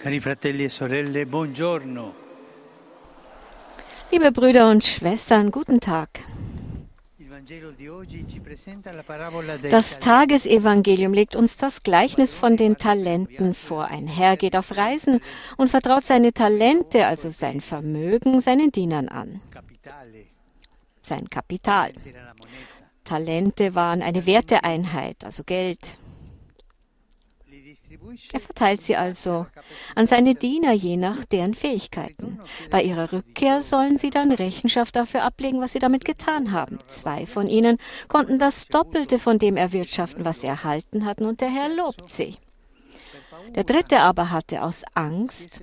Cari fratelli e sorelle, buongiorno. Liebe Brüder und Schwestern, guten Tag. Das Tagesevangelium legt uns das Gleichnis von den Talenten vor. Ein Herr geht auf Reisen und vertraut seine Talente, also sein Vermögen, seinen Dienern an. Sein Kapital. Talente waren eine Werteeinheit, also Geld. Er verteilt sie also an seine Diener je nach deren Fähigkeiten. Bei ihrer Rückkehr sollen sie dann Rechenschaft dafür ablegen, was sie damit getan haben. Zwei von ihnen konnten das Doppelte von dem erwirtschaften, was sie erhalten hatten, und der Herr lobt sie. Der dritte aber hatte aus Angst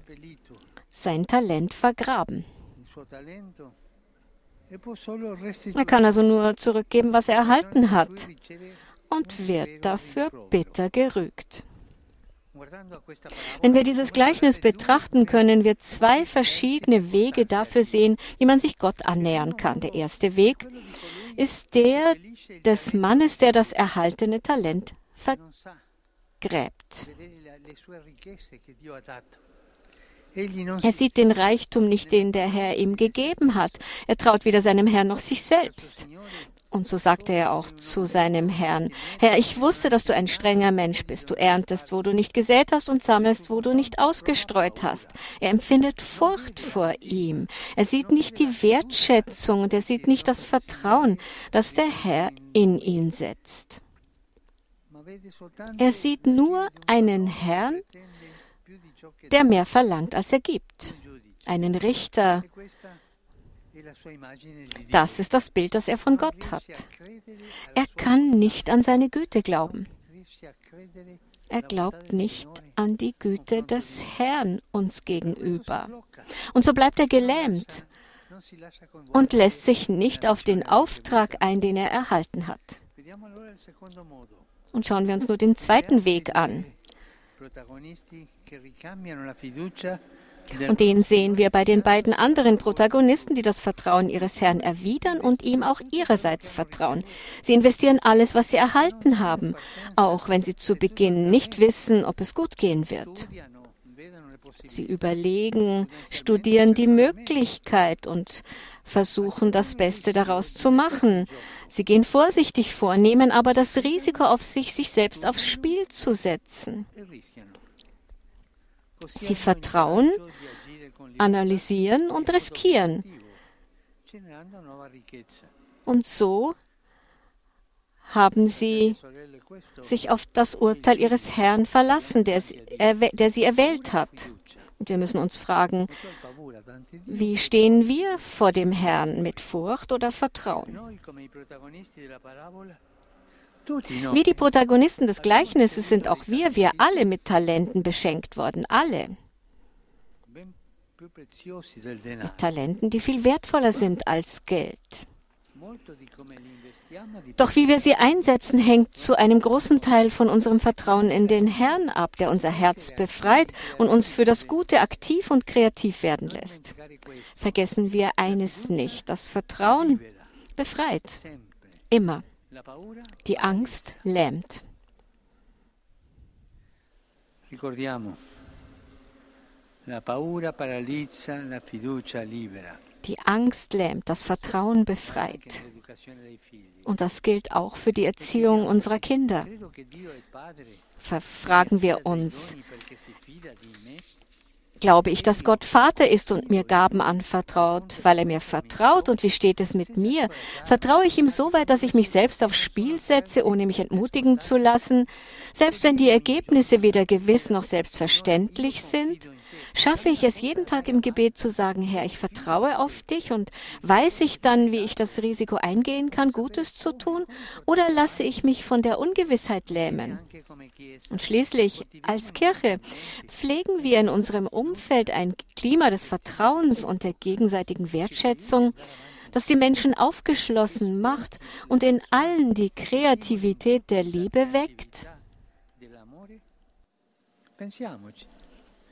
sein Talent vergraben. Er kann also nur zurückgeben, was er erhalten hat und wird dafür bitter gerügt. Wenn wir dieses Gleichnis betrachten, können wir zwei verschiedene Wege dafür sehen, wie man sich Gott annähern kann. Der erste Weg ist der des Mannes, der das erhaltene Talent vergräbt. Er sieht den Reichtum nicht, den der Herr ihm gegeben hat. Er traut weder seinem Herrn noch sich selbst. Und so sagte er auch zu seinem Herrn, Herr, ich wusste, dass du ein strenger Mensch bist. Du erntest, wo du nicht gesät hast und sammelst, wo du nicht ausgestreut hast. Er empfindet Furcht vor ihm. Er sieht nicht die Wertschätzung und er sieht nicht das Vertrauen, das der Herr in ihn setzt. Er sieht nur einen Herrn, der mehr verlangt, als er gibt. Einen Richter, das ist das Bild, das er von Gott hat. Er kann nicht an seine Güte glauben. Er glaubt nicht an die Güte des Herrn uns gegenüber. Und so bleibt er gelähmt und lässt sich nicht auf den Auftrag ein, den er erhalten hat. Und schauen wir uns nur den zweiten Weg an. Und den sehen wir bei den beiden anderen Protagonisten, die das Vertrauen ihres Herrn erwidern und ihm auch ihrerseits vertrauen. Sie investieren alles, was sie erhalten haben, auch wenn sie zu Beginn nicht wissen, ob es gut gehen wird. Sie überlegen, studieren die Möglichkeit und versuchen das Beste daraus zu machen. Sie gehen vorsichtig vor, nehmen aber das Risiko auf sich, sich selbst aufs Spiel zu setzen. Sie vertrauen, analysieren und riskieren. Und so haben sie sich auf das Urteil ihres Herrn verlassen, der, der sie erwählt hat. Und wir müssen uns fragen, wie stehen wir vor dem Herrn mit Furcht oder Vertrauen? Wie die Protagonisten des Gleichnisses sind auch wir, wir alle mit Talenten beschenkt worden, alle. Mit Talenten, die viel wertvoller sind als Geld. Doch wie wir sie einsetzen, hängt zu einem großen Teil von unserem Vertrauen in den Herrn ab, der unser Herz befreit und uns für das Gute aktiv und kreativ werden lässt. Vergessen wir eines nicht, das Vertrauen befreit. Immer. Die Angst lähmt. Ricordiamo, la paura paralizza, la fiducia libera. Die Angst lähmt, das Vertrauen befreit. Und das gilt auch für die Erziehung unserer Kinder. Verfragen wir uns, Glaube ich, dass Gott Vater ist und mir Gaben anvertraut, weil er mir vertraut? Und wie steht es mit mir? Vertraue ich ihm so weit, dass ich mich selbst aufs Spiel setze, ohne mich entmutigen zu lassen, selbst wenn die Ergebnisse weder gewiss noch selbstverständlich sind? Schaffe ich es jeden Tag im Gebet zu sagen, Herr, ich vertraue auf dich und weiß ich dann, wie ich das Risiko eingehen kann, Gutes zu tun? Oder lasse ich mich von der Ungewissheit lähmen? Und schließlich, als Kirche, pflegen wir in unserem Umfeld ein Klima des Vertrauens und der gegenseitigen Wertschätzung, das die Menschen aufgeschlossen macht und in allen die Kreativität der Liebe weckt?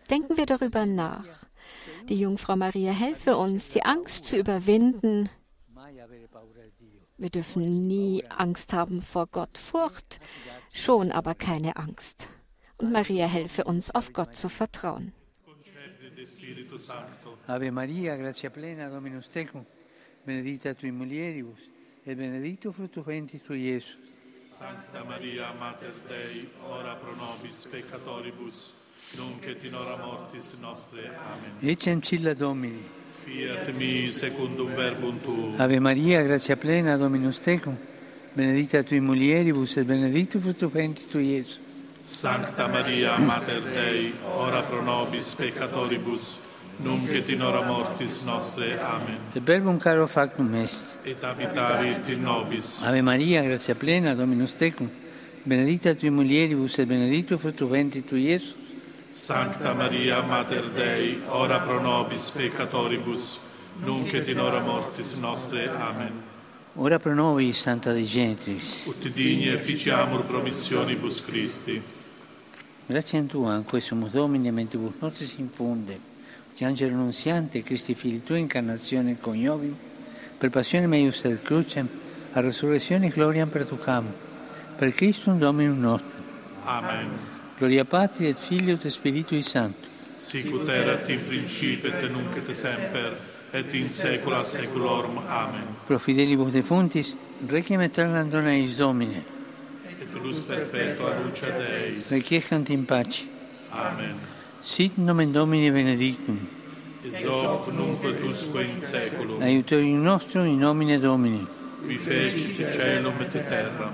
Denken wir darüber nach. Die Jungfrau Maria helfe uns, die Angst zu überwinden. Wir dürfen nie Angst haben vor Gott. Furcht schon, aber keine Angst. Und Maria helfe uns, auf Gott zu vertrauen. Ave Maria, grazia plena, Dominus tecum, benedicta tui mulieribus, et benedictus fructus ventris tui, Iesus. Sancta Maria, Mater Dei, ora pro nobis peccatoribus, nunc et in hora mortis nostre. Amen. Ecce ancilla Domini. Fiat mi secundum verbum tuum. Ave Maria, grazia plena, Dominus tecum, benedicta tui mulieribus, et benedictus fructus ventris tui, Iesus. Sancta Maria, Mater Dei, ora pro nobis peccatoribus, nunc et in hora mortis nostre. Amen. Et verbum caro factum est. Et habitavit in nobis. Ave Maria, grazia plena, Dominus tecum, benedicta tui mulieribus, et benedictus fructus ventris tui, Iesus. Sancta Maria, Mater Dei, ora pro nobis peccatoribus, nunc et in hora mortis nostre. Amen. Ora pro nobis, Santa Dei Gentris. Ut digni efficiamur promissionibus Christi. Grazie a Tua, anque sumus Domini, mentibus nostris infunde, che angelo nunziante, Christi Fili Tua, incarnazione coniovim, per passione meius et crucem, a resurrezione gloriam perducam, per Christum Dominum nostrum. Amen. Gloria Patri et Filio et Spiritui Sancto. Sic ut erat in principio et nunc et semper, et in saecula saeculorum. Amen. Pro fidelibus defuntis, requiem aeternam dona eis Domine, Et luz perpetua luce Deis. requiescant in pace. Amen. Sit nomen Domini benedictum, Ex hoc nunc et usque in saeculum. aiutorium nostrum in nomine Domini. Qui fecit caelum et terram.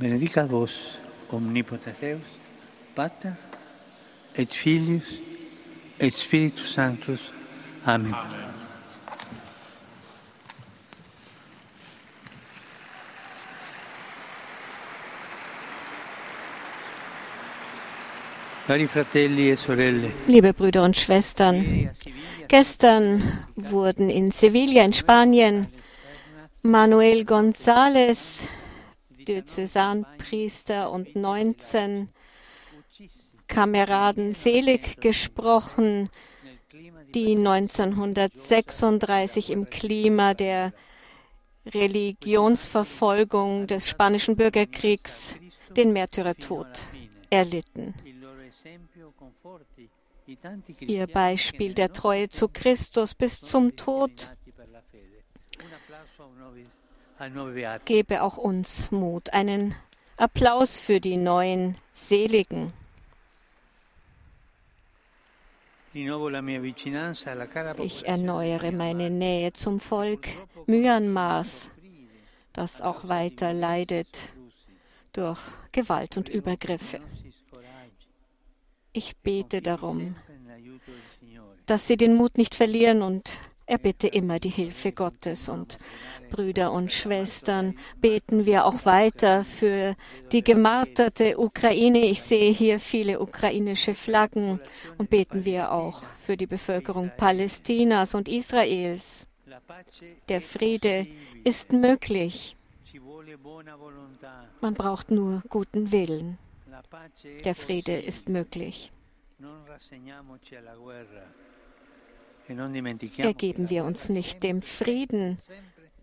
Benedicat vos, omnipotens Deus, Pater, et Filius, et Spiritus Sanctus. Amen. Amen. E Liebe Brüder und Schwestern, gestern wurden in Sevilla in Spanien Manuel González, Diözesanpriester und 19 Kameraden selig gesprochen, die 1936 im Klima der Religionsverfolgung des spanischen Bürgerkriegs den Märtyrertod erlitten. Ihr Beispiel der Treue zu Christus bis zum Tod gebe auch uns Mut. Einen Applaus für die neuen Seligen. Ich erneuere meine Nähe zum Volk Myanmars, das auch weiter leidet durch Gewalt und Übergriffe. Ich bete darum, dass sie den Mut nicht verlieren und erbitte immer die Hilfe Gottes. Und Brüder und Schwestern, beten wir auch weiter für die gemarterte Ukraine. Ich sehe hier viele ukrainische Flaggen und beten wir auch für die Bevölkerung Palästinas und Israels. Der Friede ist möglich. Man braucht nur guten Willen. Der Friede ist möglich. Ergeben wir uns nicht dem Frieden,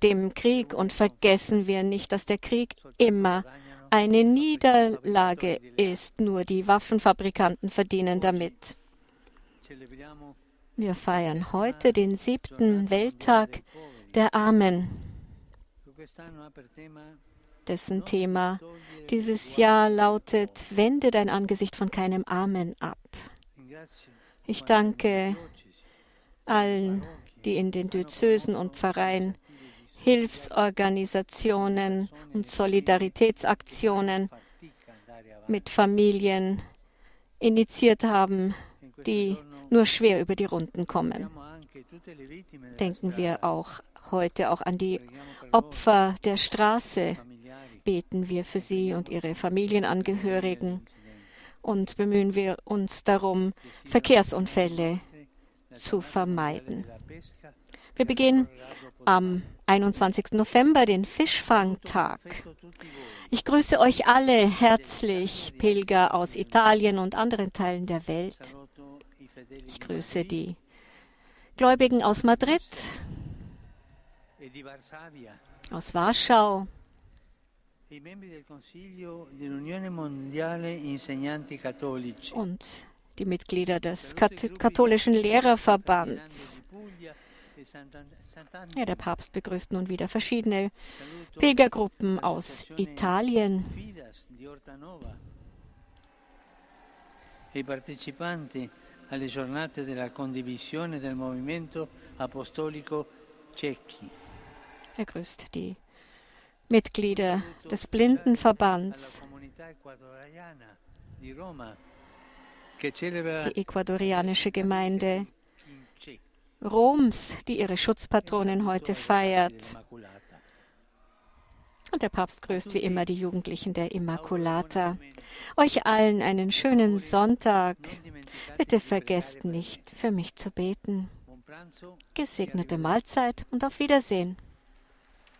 dem Krieg und vergessen wir nicht, dass der Krieg immer eine Niederlage ist. Nur die Waffenfabrikanten verdienen damit. Wir feiern heute den siebten Welttag der Armen, dessen Thema dieses Jahr lautet, wende dein Angesicht von keinem Armen ab. Ich danke allen, die in den Diözesen und Pfarreien Hilfsorganisationen und Solidaritätsaktionen mit Familien initiiert haben, die nur schwer über die Runden kommen. Denken wir auch heute auch an die Opfer der Straße. Beten wir für sie und ihre Familienangehörigen und bemühen wir uns darum, Verkehrsunfälle zu vermeiden. Wir beginnen am 21. November, den Fischfangtag. Ich grüße euch alle herzlich, Pilger aus Italien und anderen Teilen der Welt. Ich grüße die Gläubigen aus Madrid, aus Warschau, und die Mitglieder des katholischen Lehrerverbands. Ja, der Papst begrüßt nun wieder verschiedene Pilgergruppen aus Italien. Partecipanti alle giornate della condivisione del movimento apostolico Cecchi. Er grüßt die Mitglieder des Blindenverbands, die ecuadorianische Gemeinde Roms, die ihre Schutzpatronin heute feiert. Und der Papst grüßt wie immer die Jugendlichen der Immaculata. Euch allen einen schönen Sonntag. Bitte vergesst nicht, für mich zu beten. Gesegnete Mahlzeit und auf Wiedersehen.